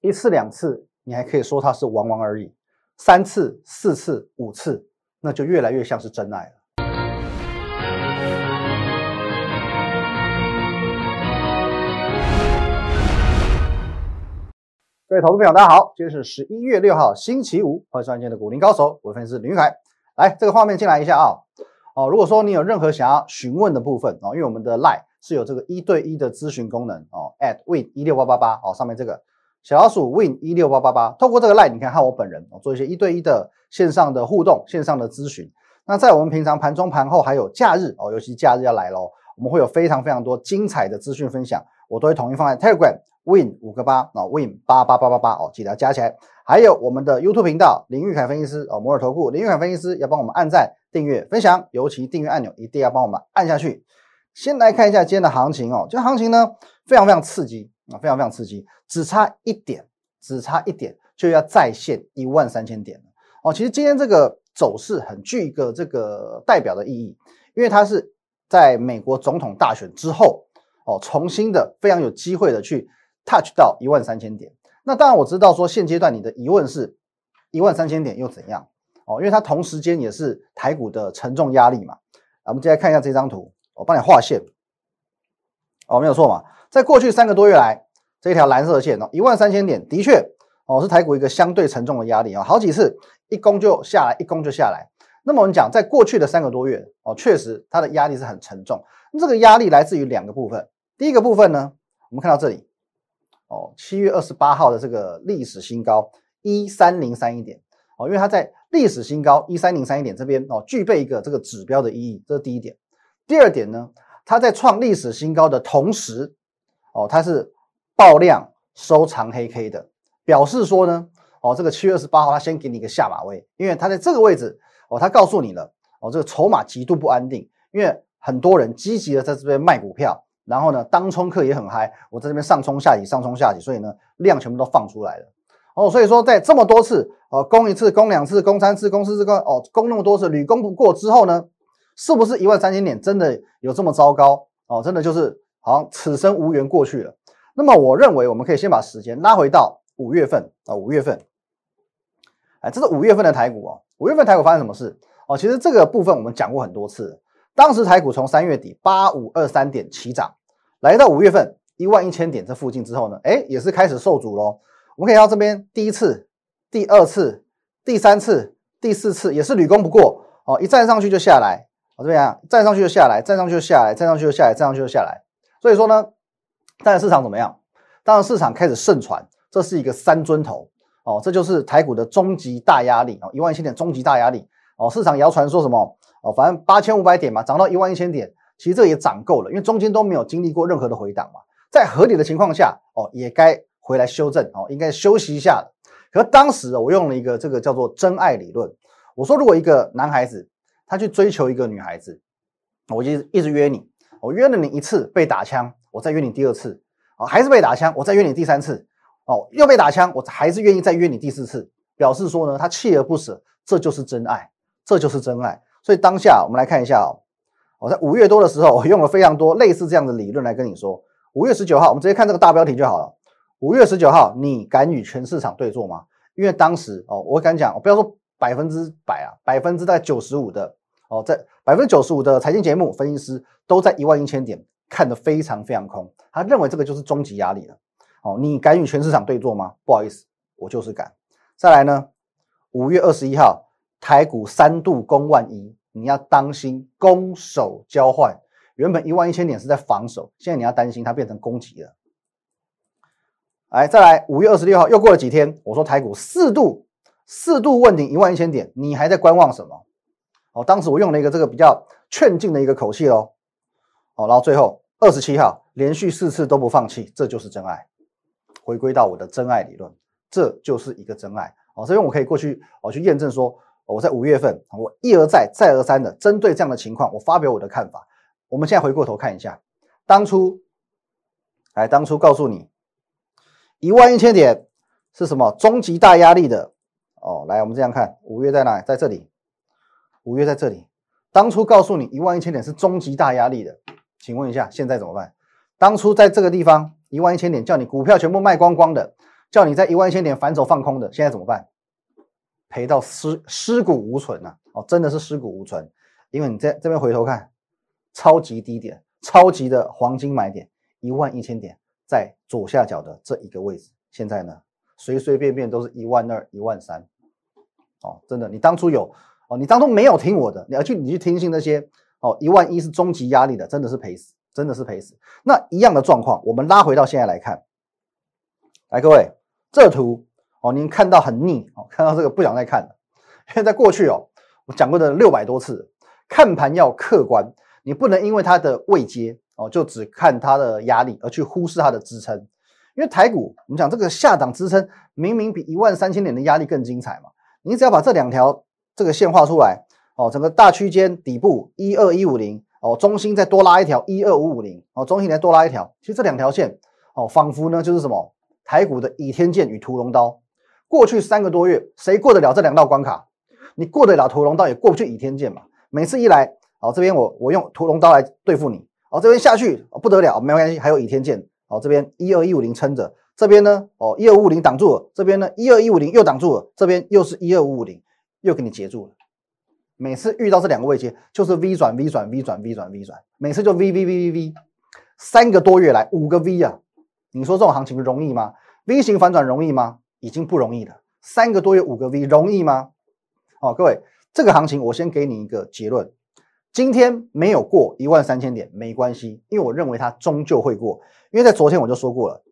一次两次你还可以说它是玩玩而已，三次、四次、五次，那就越来越像是真爱了。各位投资朋友，大家好，今天是十一月六号，星期五，欢迎收看今天的股林高手，我分析师林玉凯。来，这个画面进来一下啊。哦，如果说你有任何想要询问的部分哦，因为我们的 Line 是有这个一对一的咨询功能哦，at win 一六八八八哦，上面这个小老鼠 win 一六八八八，透过这个 Line 你看和我本人哦做一些一对一的线上的互动，线上的咨询。那在我们平常盘中盘后还有假日哦，尤其假日要来喽，我们会有非常非常多精彩的资讯分享，我都会统一放在 Telegram。Win 五个八啊，Win 八八八八八哦，记得要加起来。还有我们的 YouTube 频道林玉凯分析师哦，摩尔投顾林玉凯分析师要帮我们按赞、订阅、分享，尤其订阅按钮一定要帮我们按下去。先来看一下今天的行情哦，今天行情呢非常非常刺激啊，非常非常刺激，只差一点，只差一点就要再现一万三千点了哦。其实今天这个走势很具一个这个代表的意义，因为它是在美国总统大选之后哦，重新的非常有机会的去。touch 到一万三千点，那当然我知道说现阶段你的疑问是一万三千点又怎样哦？因为它同时间也是台股的沉重压力嘛。我们接下来看一下这张图，我帮你画线哦，没有错嘛。在过去三个多月来，这条蓝色线哦，一万三千点的确哦是台股一个相对沉重的压力啊，好几次一攻就下来，一攻就下来。那么我们讲在过去的三个多月哦，确实它的压力是很沉重。这个压力来自于两个部分，第一个部分呢，我们看到这里。哦，七月二十八号的这个历史新高一三零三一点哦，因为它在历史新高一三零三一点这边哦，具备一个这个指标的意义，这是第一点。第二点呢，它在创历史新高的同时哦，它是爆量收藏黑 K 的，表示说呢哦，这个七月二十八号它先给你一个下马威，因为它在这个位置哦，它告诉你了哦，这个筹码极度不安定，因为很多人积极的在这边卖股票。然后呢，当冲客也很嗨，我在这边上冲下洗，上冲下洗，所以呢，量全部都放出来了。哦，所以说在这么多次，呃，攻一次，攻两次，攻三次，攻四次，哦，攻那么多次，屡攻不过之后呢，是不是一万三千点真的有这么糟糕？哦，真的就是好像此生无缘过去了。那么我认为我们可以先把时间拉回到五月份啊，五月份，哎，这是五月份的台股哦，五月份台股发生什么事？哦，其实这个部分我们讲过很多次，当时台股从三月底八五二三点起涨。来到五月份一万一千点这附近之后呢，哎，也是开始受阻喽。我们可以到这边第一次、第二次、第三次、第四次也是屡攻不过哦，一站上去就下来，哦，这边啊，站上去就下来，站上去就下来，站上去就下来，站上去就下来。所以说呢，当然市场怎么样？当然市场开始盛传这是一个三尊头哦，这就是台股的终极大压力哦，一万一千点终极大压力哦。市场谣传说什么哦，反正八千五百点嘛，涨到一万一千点。其实这也涨够了，因为中间都没有经历过任何的回档嘛，在合理的情况下，哦，也该回来修正哦，应该休息一下。可当时我用了一个这个叫做真爱理论，我说如果一个男孩子他去追求一个女孩子，我就一直约你，我约了你一次被打枪，我再约你第二次，哦，还是被打枪，我再约你第三次，哦，又被打枪，我还是愿意再约你第四次，表示说呢，他锲而不舍，这就是真爱，这就是真爱。所以当下我们来看一下哦。我在五月多的时候，我用了非常多类似这样的理论来跟你说。五月十九号，我们直接看这个大标题就好了。五月十九号，你敢与全市场对坐吗？因为当时哦，我敢讲，我不要说百分之百啊，百分之在九十五的哦，在百分之九十五的财经节目分析师都在一万一千点看得非常非常空，他认为这个就是终极压力了。哦，你敢与全市场对坐吗？不好意思，我就是敢。再来呢，五月二十一号，台股三度攻万一。你要当心攻守交换，原本一万一千点是在防守，现在你要担心它变成攻击了。来，再来五月二十六号又过了几天，我说台股四度四度问鼎一万一千点，你还在观望什么？哦，当时我用了一个这个比较劝进的一个口气哦。哦，然后最后二十七号连续四次都不放弃，这就是真爱。回归到我的真爱理论，这就是一个真爱。哦，所以我可以过去我去验证说。我在五月份，我一而再、再而三的针对这样的情况，我发表我的看法。我们现在回过头看一下，当初，来，当初告诉你一万一千点是什么终极大压力的哦。来，我们这样看，五月在哪？在这里，五月在这里。当初告诉你一万一千点是终极大压力的，请问一下，现在怎么办？当初在这个地方一万一千点叫你股票全部卖光光的，叫你在一万一千点反手放空的，现在怎么办？赔到尸尸骨无存啊！哦，真的是尸骨无存，因为你在这边回头看，超级低点，超级的黄金买点，一万一千点在左下角的这一个位置，现在呢，随随便便都是一万二、一万三，哦，真的，你当初有哦，你当初没有听我的，你要去你去听信那些哦，一万一是终极压力的，真的是赔死，真的是赔死。那一样的状况，我们拉回到现在来看，来各位，这图。哦，您看到很腻哦，看到这个不想再看了。因为在过去哦，我讲过的六百多次，看盘要客观，你不能因为它的位阶哦，就只看它的压力而去忽视它的支撑。因为台股，我们讲这个下档支撑明明比一万三千点的压力更精彩嘛。你只要把这两条这个线画出来哦，整个大区间底部一二一五零哦，中心再多拉一条一二五五零哦，中心再多拉一条，其实这两条线哦，仿佛呢就是什么台股的倚天剑与屠龙刀。过去三个多月，谁过得了这两道关卡？你过得了屠龙刀，也过不去倚天剑嘛。每次一来，哦，这边我我用屠龙刀来对付你，哦，这边下去不得了，没关系，还有倚天剑，哦，这边一二一五零撑着，这边呢，哦，一二五五零挡住了，这边呢，一二一五零又挡住了，这边又是一二五五零，又给你截住了。每次遇到这两个位阶，就是 V 转 V 转 V 转 V 转 V 转，每次就 V V V V V，三个多月来五个 V 啊，你说这种行情容易吗？V 型反转容易吗？已经不容易了，三个多月五个 V 容易吗？哦，各位，这个行情我先给你一个结论：今天没有过一万三千点没关系，因为我认为它终究会过。因为在昨天我就说过了，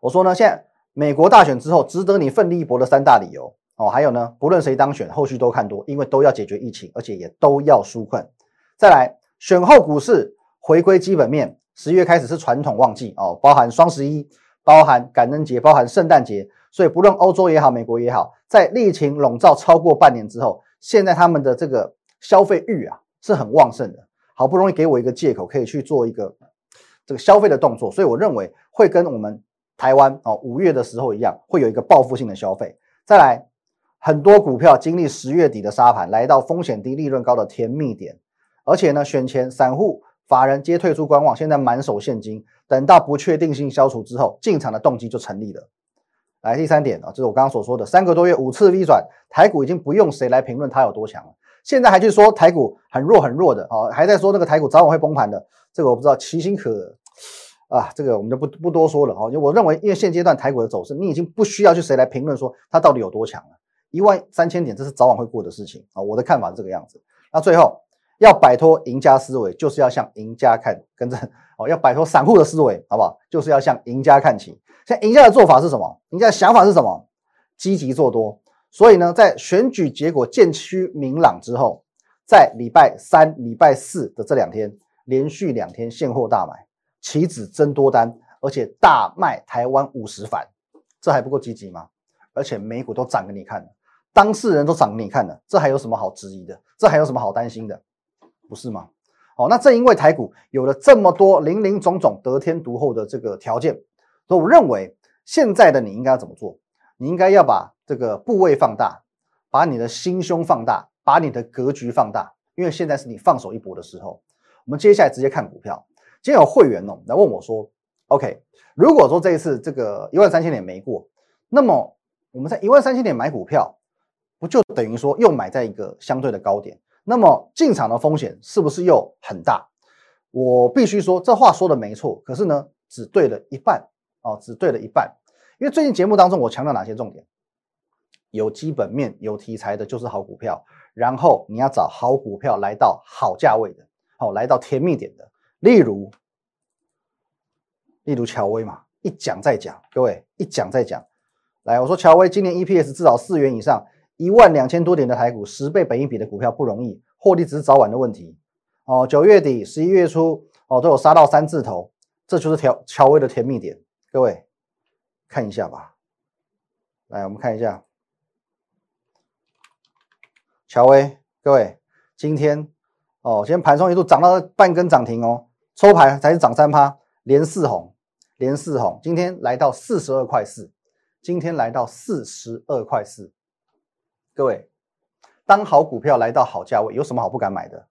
我说呢，现在美国大选之后，值得你奋力一搏的三大理由哦，还有呢，不论谁当选，后续都看多，因为都要解决疫情，而且也都要纾困。再来，选后股市回归基本面，十月开始是传统旺季哦，包含双十一。包含感恩节，包含圣诞节，所以不论欧洲也好，美国也好，在疫情笼罩超过半年之后，现在他们的这个消费欲啊是很旺盛的。好不容易给我一个借口，可以去做一个这个消费的动作，所以我认为会跟我们台湾哦五月的时候一样，会有一个报复性的消费。再来，很多股票经历十月底的沙盘，来到风险低、利润高的甜蜜点，而且呢，选前散户。法人皆退出观望，现在满手现金，等到不确定性消除之后，进场的动机就成立了。来，第三点啊，就是我刚刚所说的，三个多月五次 V 转，台股已经不用谁来评论它有多强了。现在还去说台股很弱很弱的啊，还在说那个台股早晚会崩盘的，这个我不知道，其心可啊，这个我们就不不多说了啊。就我认为，因为现阶段台股的走势，你已经不需要去谁来评论说它到底有多强了。一万三千点，这是早晚会过的事情啊。我的看法是这个样子。那最后。要摆脱赢家思维，就是要向赢家看，跟着哦，要摆脱散户的思维，好不好？就是要向赢家看齐。像赢家的做法是什么？赢家的想法是什么？积极做多。所以呢，在选举结果渐趋明朗之后，在礼拜三、礼拜四的这两天，连续两天现货大买，期指增多单，而且大卖台湾五十反，这还不够积极吗？而且美股都涨给你看当事人都涨给你看了，这还有什么好质疑的？这还有什么好担心的？不是吗？哦，那正因为台股有了这么多林林总总得天独厚的这个条件，所以我认为现在的你应该要怎么做？你应该要把这个部位放大，把你的心胸放大，把你的格局放大，因为现在是你放手一搏的时候。我们接下来直接看股票。今天有会员哦来问我说：“OK，如果说这一次这个一万三千点没过，那么我们在一万三千点买股票，不就等于说又买在一个相对的高点？”那么进场的风险是不是又很大？我必须说，这话说的没错，可是呢，只对了一半哦，只对了一半。因为最近节目当中，我强调哪些重点？有基本面、有题材的，就是好股票。然后你要找好股票来到好价位的，好来到甜蜜点的。例如，例如乔威嘛，一讲再讲，各位一讲再讲。来，我说乔威今年 EPS 至少四元以上。一万两千多点的台股，十倍本益比的股票不容易，获利只是早晚的问题。哦，九月底、十一月初，哦都有杀到三字头，这就是乔乔威的甜蜜点。各位看一下吧，来我们看一下乔威。各位今天哦，今天盘中一度涨到半根涨停哦，抽盘才是涨三趴，连四红，连四红。今天来到四十二块四，今天来到四十二块四。各位，当好股票来到好价位，有什么好不敢买的？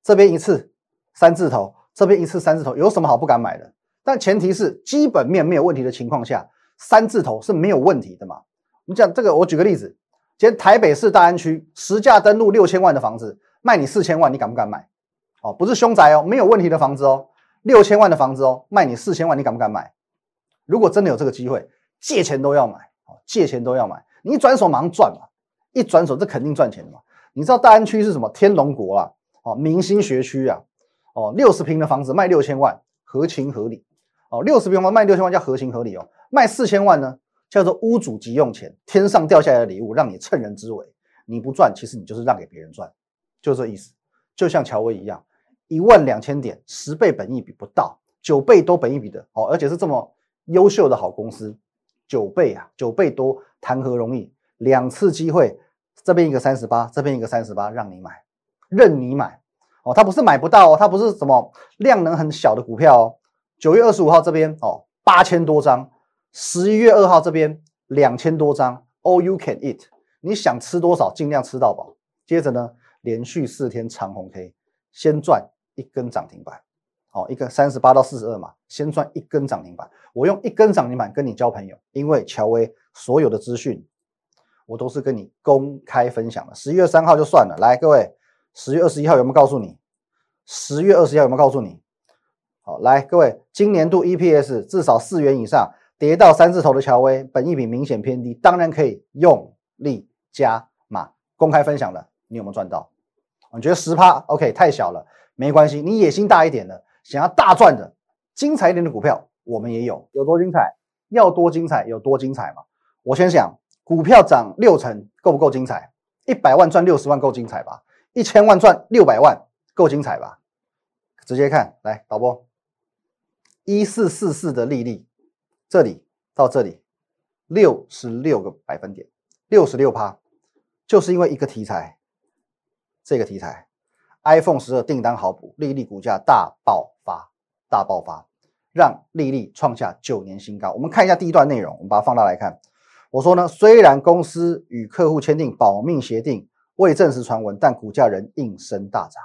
这边一次三字头，这边一次三字头，有什么好不敢买的？但前提是基本面没有问题的情况下，三字头是没有问题的嘛？我们讲这个，我举个例子，今天台北市大安区实价登录六千万的房子，卖你四千万，你敢不敢买？哦，不是凶宅哦，没有问题的房子哦，六千万的房子哦，卖你四千万，你敢不敢买？如果真的有这个机会，借钱都要买，哦，借钱都要买，你一转手马上赚嘛，一转手这肯定赚钱的嘛。你知道大安区是什么？天龙国啊，哦，明星学区啊，哦，六十平的房子卖六千万，合情合理。哦，六十平方卖六千万叫合情合理哦，卖四千万呢叫做屋主急用钱，天上掉下来的礼物让你趁人之危，你不赚，其实你就是让给别人赚，就这意思。就像乔威一样，一万两千点，十倍本益比不到，九倍多本益比的哦，而且是这么优秀的好公司，九倍啊，九倍多，谈何容易？两次机会，这边一个三十八，这边一个三十八，让你买，任你买哦，它不是买不到哦，它不是什么量能很小的股票哦。九月二十五号这边哦，八千多张；十一月二号这边两千多张。All you can eat，你想吃多少尽量吃到饱。接着呢，连续四天长红 K，先赚一根涨停板。好，一个三十八到四十二嘛，先赚一根涨停板。我用一根涨停板跟你交朋友，因为乔威所有的资讯我都是跟你公开分享的。十一月三号就算了，来各位，十月二十一号有没有告诉你？十月二十一号有没有告诉你？好，来各位，今年度 EPS 至少四元以上，跌到三字头的乔威，本益比明显偏低，当然可以用力加码。公开分享了，你有没有赚到？你觉得十趴 OK 太小了，没关系，你野心大一点的，想要大赚的、精彩一点的股票，我们也有。有多精彩？要多精彩有多精彩嘛？我先想，股票涨六成够不够精彩？一百万赚六十万够精彩吧？一千万赚六百万够精彩吧？直接看，来导播。一四四四的利率，这里到这里六十六个百分点，六十六趴，就是因为一个题材，这个题材，iPhone 十二订单好补，利率股价大爆发，大爆发，让利率创下九年新高。我们看一下第一段内容，我们把它放大来看。我说呢，虽然公司与客户签订保密协定，未证实传闻，但股价仍应声大涨。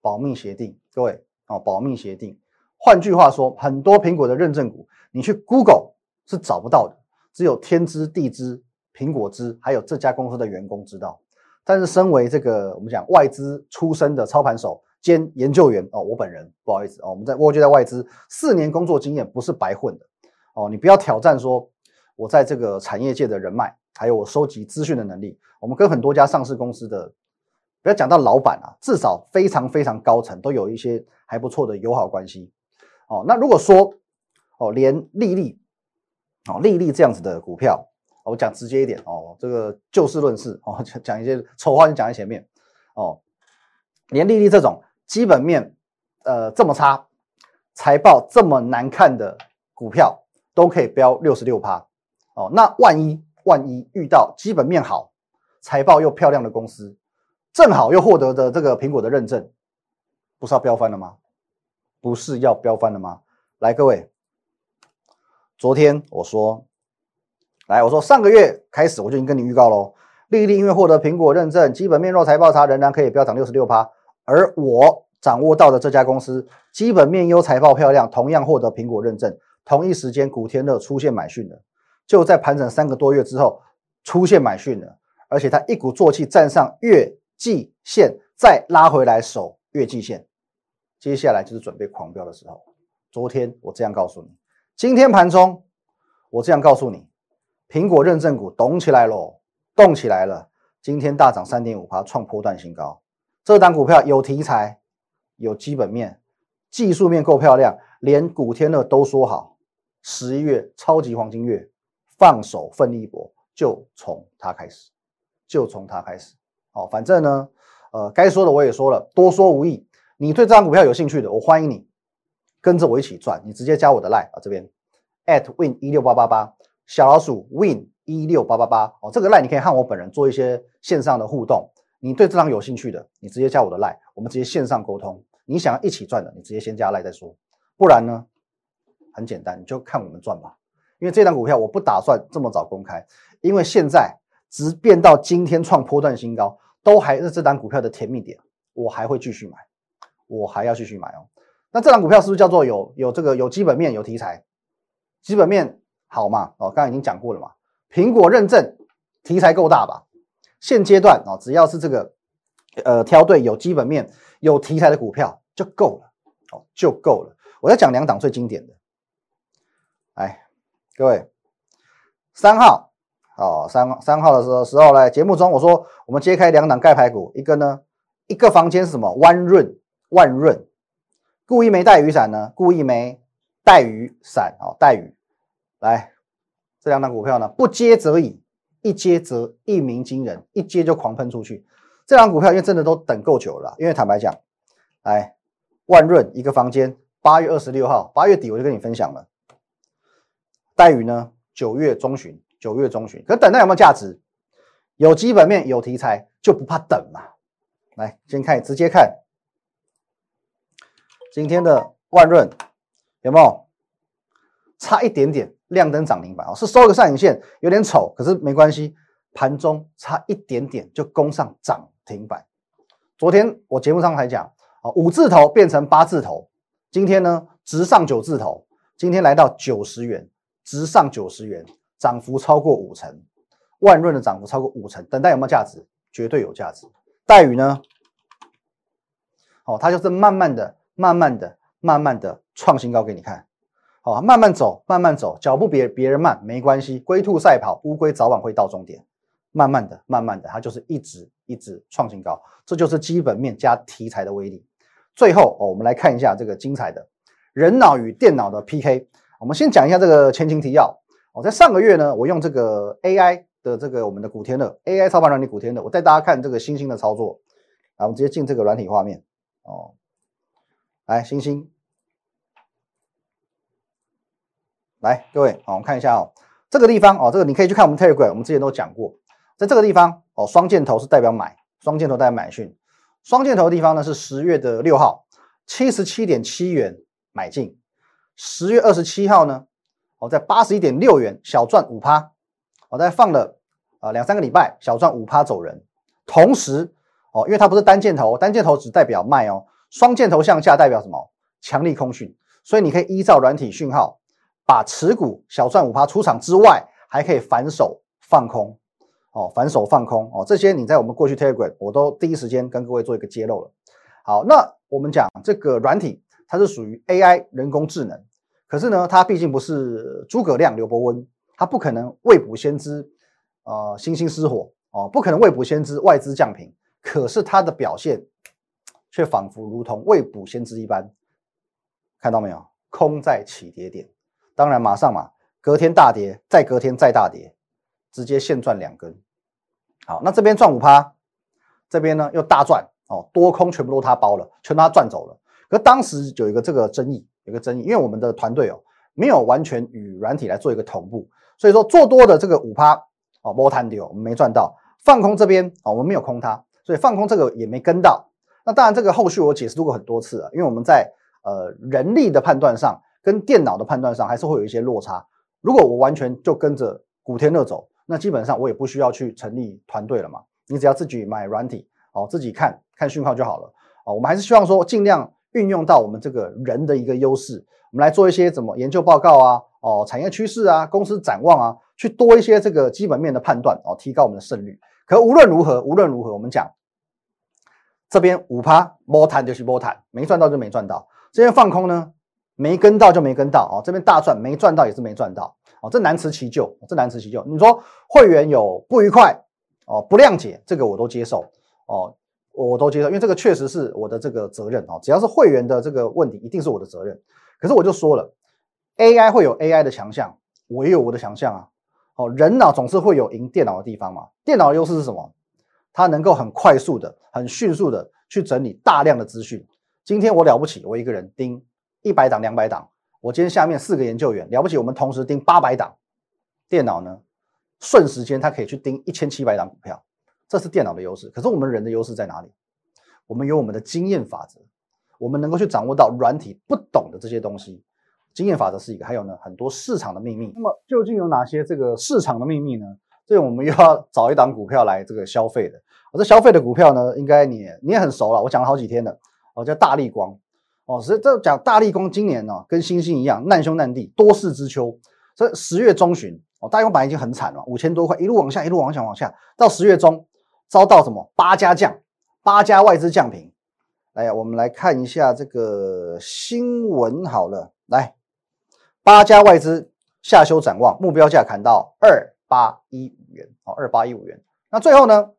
保密协定，各位哦，保密协定。换句话说，很多苹果的认证股，你去 Google 是找不到的，只有天知地知，苹果知，还有这家公司的员工知道。但是，身为这个我们讲外资出身的操盘手兼研究员哦，我本人不好意思哦，我们在蜗居在外资四年工作经验不是白混的哦，你不要挑战说我在这个产业界的人脉，还有我收集资讯的能力。我们跟很多家上市公司的，不要讲到老板啊，至少非常非常高层都有一些还不错的友好关系。哦，那如果说哦，连利利哦，利利这样子的股票，我讲直接一点哦，这个就事论事哦，讲一些丑话就讲在前面哦，连利利这种基本面呃这么差，财报这么难看的股票都可以标六十六趴哦，那万一万一遇到基本面好、财报又漂亮的公司，正好又获得的这个苹果的认证，不是要飙翻了吗？不是要飙翻了吗？来，各位，昨天我说，来，我说上个月开始我就已经跟你预告喽，丽丽因为获得苹果认证，基本面弱，财报差，仍然可以飙涨六十六趴。而我掌握到的这家公司，基本面优，财报漂亮，同样获得苹果认证。同一时间，古天乐出现买讯了，就在盘整三个多月之后出现买讯了，而且他一鼓作气站上月季线，再拉回来守月季线。接下来就是准备狂飙的时候。昨天我这样告诉你，今天盘中我这样告诉你，苹果认证股动起来喽，动起来了。今天大涨三点五趴，创波段新高。这档股票有题材，有基本面，技术面够漂亮，连古天乐都说好，十一月超级黄金月，放手奋力一搏，就从它开始，就从它开始。好，反正呢，呃，该说的我也说了，多说无益。你对这张股票有兴趣的，我欢迎你跟着我一起赚。你直接加我的 line 啊，这边 at win 一六八八八小老鼠 win 一六八八八哦，这个 line 你可以和我本人做一些线上的互动。你对这张有兴趣的，你直接加我的 line，我们直接线上沟通。你想要一起赚的，你直接先加 line 再说。不然呢，很简单，你就看我们赚吧。因为这张股票我不打算这么早公开，因为现在直变到今天创波段新高，都还是这张股票的甜蜜点，我还会继续买。我还要继续买哦。那这档股票是不是叫做有有这个有基本面有题材，基本面好嘛？哦，刚刚已经讲过了嘛。苹果认证题材够大吧？现阶段哦，只要是这个呃挑对有基本面、有题材的股票就够了，哦就够了。我要讲两档最经典的，各位，三号哦，三三号的时候时候来节目中我说我们揭开两档盖牌股，一个呢一个房间是什么？万润万润，故意没带雨伞呢？故意没带雨伞哦，带雨。来，这两档股票呢，不接则已，一接则一鸣惊人，一接就狂喷出去。这两股票因为真的都等够久了，因为坦白讲，来万润一个房间，八月二十六号，八月底我就跟你分享了。待遇呢，九月中旬，九月中旬，可等待有没有价值？有基本面，有题材，就不怕等嘛。来，先看，直接看今天的万润有没有差一点点？亮灯涨停板哦，是收个上影线，有点丑，可是没关系，盘中差一点点就攻上涨停板。昨天我节目上还讲，啊，五字头变成八字头，今天呢直上九字头，今天来到九十元，直上九十元，涨幅超过五成，万润的涨幅超过五成，等待有没有价值？绝对有价值。待遇呢？哦，它就是慢慢的、慢慢的、慢慢的创新高给你看。好，慢慢走，慢慢走，脚步别别人慢没关系。龟兔赛跑，乌龟早晚会到终点。慢慢的，慢慢的，它就是一直一直创新高，这就是基本面加题材的威力。最后哦，我们来看一下这个精彩的人脑与电脑的 PK。我们先讲一下这个前情提要。哦，在上个月呢，我用这个 AI 的这个我们的古天乐 AI 操盘软体古天乐，我带大家看这个星星的操作。来，我们直接进这个软体画面。哦，来，星星。来，各位，好，我们看一下哦，这个地方哦，这个你可以去看我们 Telegram，我们之前都讲过，在这个地方哦，双箭头是代表买，双箭头代表买讯，双箭头的地方呢是十月的六号，七十七点七元买进，十月二十七号呢，哦，在八十一点六元小赚五趴，我在放了啊两三个礼拜，小赚五趴走人，同时哦，因为它不是单箭头，单箭头只代表卖哦，双箭头向下代表什么？强力空讯，所以你可以依照软体讯号。把持股小赚五趴出场之外，还可以反手放空哦，反手放空哦，这些你在我们过去 Telegram 我都第一时间跟各位做一个揭露了。好，那我们讲这个软体，它是属于 AI 人工智能，可是呢，它毕竟不是诸葛亮、刘伯温，它不可能未卜先知，呃，星星失火哦，不可能未卜先知外资降频，可是它的表现却仿佛如同未卜先知一般，看到没有？空在起跌点。当然，马上嘛，隔天大跌，再隔天再大跌，直接现赚两根。好，那这边赚五趴，这边呢又大赚哦，多空全部都他包了，全都他赚走了。可当时有一个这个争议，有个争议，因为我们的团队哦没有完全与软体来做一个同步，所以说做多的这个五趴哦摸摊丢，我们没赚到；放空这边哦我们没有空它，所以放空这个也没跟到。那当然，这个后续我解释过很多次了，因为我们在呃人力的判断上。跟电脑的判断上还是会有一些落差。如果我完全就跟着古天乐走，那基本上我也不需要去成立团队了嘛。你只要自己买软体哦，自己看看讯号就好了哦。我们还是希望说尽量运用到我们这个人的一个优势，我们来做一些怎么研究报告啊，哦，产业趋势啊，公司展望啊，去多一些这个基本面的判断哦，提高我们的胜率。可无论如何，无论如何，我们讲这边五趴摸谈就是摸谈，没赚到就没赚到。这边放空呢？没跟到就没跟到哦，这边大赚没赚到也是没赚到哦，这难辞其咎，这难辞其咎。你说会员有不愉快哦，不谅解，这个我都接受哦，我都接受，因为这个确实是我的这个责任哦。只要是会员的这个问题，一定是我的责任。可是我就说了，AI 会有 AI 的强项，我也有我的强项啊。哦，人脑总是会有赢电脑的地方嘛。电脑的优势是什么？它能够很快速的、很迅速的去整理大量的资讯。今天我了不起，我一个人盯。一百档、两百档，我今天下面四个研究员了不起，我们同时盯八百档，电脑呢，瞬时间它可以去盯一千七百档股票，这是电脑的优势。可是我们人的优势在哪里？我们有我们的经验法则，我们能够去掌握到软体不懂的这些东西。经验法则是一个，还有呢很多市场的秘密。那么究竟有哪些这个市场的秘密呢？这我们又要找一档股票来这个消费的。我这消费的股票呢，应该你你也很熟了，我讲了好几天了，哦叫大力光。哦，所以这讲大力光今年呢，跟星星一样难兄难弟，多事之秋。所以十月中旬哦，大光板已经很惨了，五千多块一路往下，一路往下往下，到十月中遭到什么八家降，八家外资降平。来，我们来看一下这个新闻好了，来，八家外资下修展望，目标价砍到二八一五元，哦，二八一五元。那最后呢，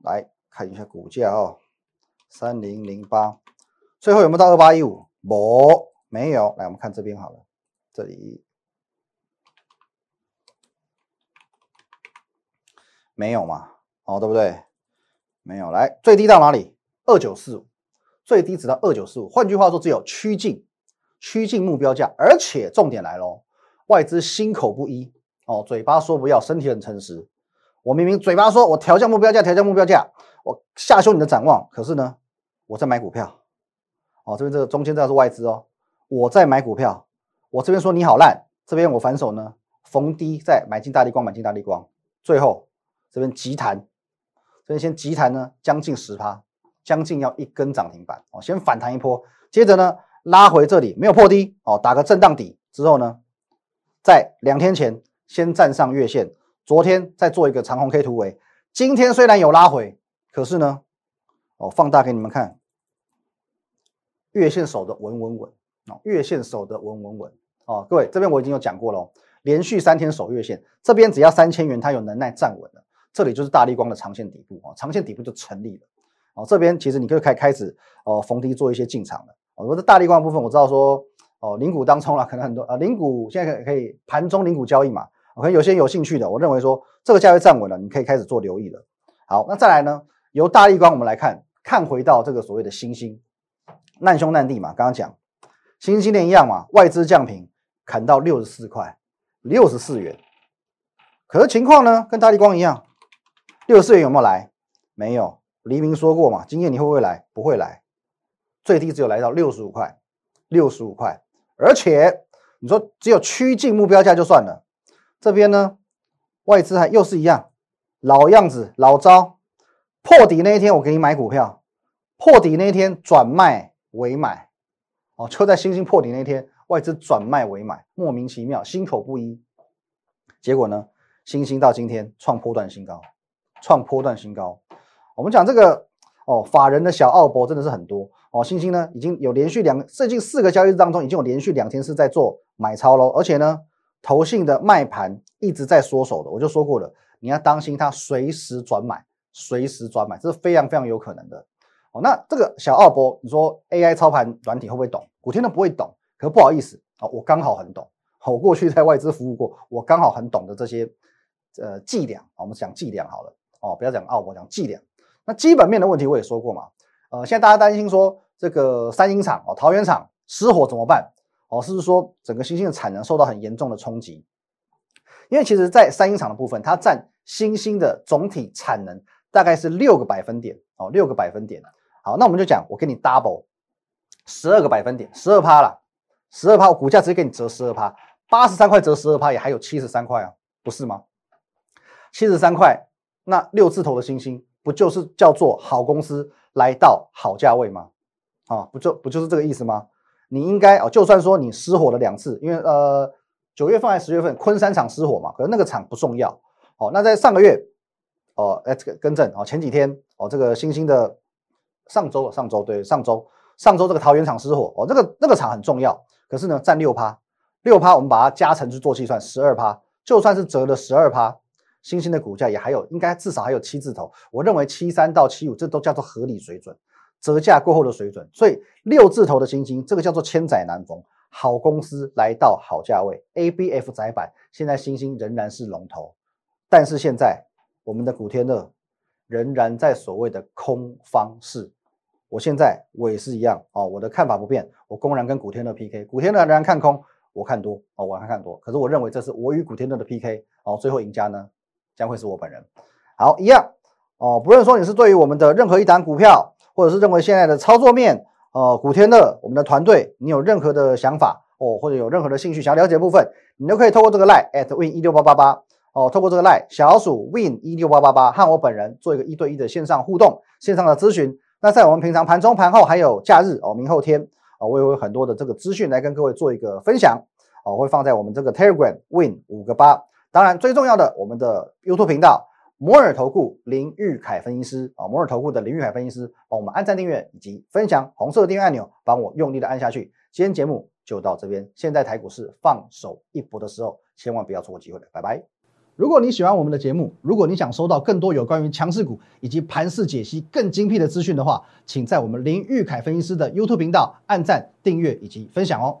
来看一下股价哦，三零零八，最后有没有到二八一五？没，没有。来，我们看这边好了，这里没有嘛？哦，对不对？没有。来，最低到哪里？二九四五，最低值到二九四五。换句话说，只有趋近趋近目标价，而且重点来喽，外资心口不一哦，嘴巴说不要，身体很诚实。我明明嘴巴说我调降目标价，调降目标价，我下修你的展望，可是呢，我在买股票哦。这边这个中间这是外资哦，我在买股票。我这边说你好烂，这边我反手呢逢低再买进大力光，买进大力光，最后这边急弹，所以先急弹呢将近十趴。将近要一根涨停板哦，先反弹一波，接着呢拉回这里没有破低哦，打个震荡底之后呢，在两天前先站上月线，昨天再做一个长红 K 突围，今天虽然有拉回，可是呢，哦放大给你们看，月线守的稳稳稳哦，月线守的稳稳稳哦，各位这边我已经有讲过了，连续三天守月线，这边只要三千元它有能耐站稳了，这里就是大立光的长线底部啊，长线底部就成立了。哦，这边其实你可以开开始哦逢低做一些进场的。哦，我的大立光部分我知道说哦零股当中了，可能很多啊零股现在可可以盘中零股交易嘛。可能有些有兴趣的，我认为说这个价位站稳了，你可以开始做留意了。好，那再来呢，由大立光我们来看看回到这个所谓的星星难兄难弟嘛，刚刚讲星星链一样嘛，外资降平砍到六十四块六十四元，可是情况呢跟大立光一样，六十四元有没有来？没有。黎明说过嘛，今天你会不会来？不会来，最低只有来到六十五块，六十五块，而且你说只有趋近目标价就算了，这边呢，外资还又是一样，老样子，老招，破底那一天我给你买股票，破底那一天转卖为买，哦，就在星星破底那一天，外资转卖为买，莫名其妙，心口不一，结果呢，星星到今天创波段新高，创波段新高。我们讲这个哦，法人的小奥博真的是很多哦。星星呢，已经有连续两最近四个交易日当中，已经有连续两天是在做买超喽。而且呢，投信的卖盘一直在缩手的。我就说过了，你要当心它随时转买，随时转买，这是非常非常有可能的。哦，那这个小奥博，你说 AI 操盘软体会不会懂？古天乐不会懂，可不好意思哦，我刚好很懂。我过去在外资服务过，我刚好很懂的这些呃伎俩。我们讲伎俩好了哦，不要讲奥博，讲伎俩。那基本面的问题我也说过嘛，呃，现在大家担心说这个三星厂哦，桃园厂失火怎么办？哦，是不是说整个新兴的产能受到很严重的冲击？因为其实，在三星厂的部分，它占新兴的总体产能大概是六个百分点哦，六个百分点。好，那我们就讲，我给你 double 十二个百分点，十二趴了，十二趴，我股价直接给你折十二趴，八十三块折十二趴，也还有七十三块啊，不是吗？七十三块，那六字头的星星。不就是叫做好公司来到好价位吗？啊，不就不就是这个意思吗？你应该哦，就算说你失火了两次，因为呃九月份还是十月份昆山厂失火嘛，可是那个厂不重要。哦，那在上个月哦，哎这个更正哦，前几天哦这个新星的上周上周对上周上周这个桃园厂失火哦，那个那个厂很重要，可是呢占六趴六趴，我们把它加成去做计算，十二趴，就算是折了十二趴。新兴的股价也还有，应该至少还有七字头。我认为七三到七五，这都叫做合理水准，折价过后的水准。所以六字头的新兴，这个叫做千载难逢，好公司来到好价位。A B F 窄板，现在新兴仍然是龙头，但是现在我们的古天乐仍然在所谓的空方式。我现在我也是一样哦，我的看法不变，我公然跟古天乐 PK，古天乐仍然看空，我看多哦，我还看多。可是我认为这是我与古天乐的 PK 哦，最后赢家呢？将会是我本人，好一样哦。不论说你是对于我们的任何一档股票，或者是认为现在的操作面，呃，古天乐我们的团队，你有任何的想法哦，或者有任何的兴趣想要了解部分，你都可以透过这个 line at win 一六八八八哦，透过这个 line 小鼠 win 一六八八八和我本人做一个一对一的线上互动、线上的咨询。那在我们平常盘中、盘后还有假日哦，明后天哦，我也会有很多的这个资讯来跟各位做一个分享。哦，会放在我们这个 Telegram Win 五个八。当然，最重要的，我们的 YouTube 频道摩尔投顾林玉凯分析师啊，摩尔投顾的林玉凯分析师帮我们按赞订阅以及分享红色的订阅按钮，帮我用力的按下去。今天节目就到这边，现在台股市放手一搏的时候，千万不要错过机会了，拜拜。如果你喜欢我们的节目，如果你想收到更多有关于强势股以及盘势解析更精辟的资讯的话，请在我们林玉凯分析师的 YouTube 频道按赞、订阅以及分享哦。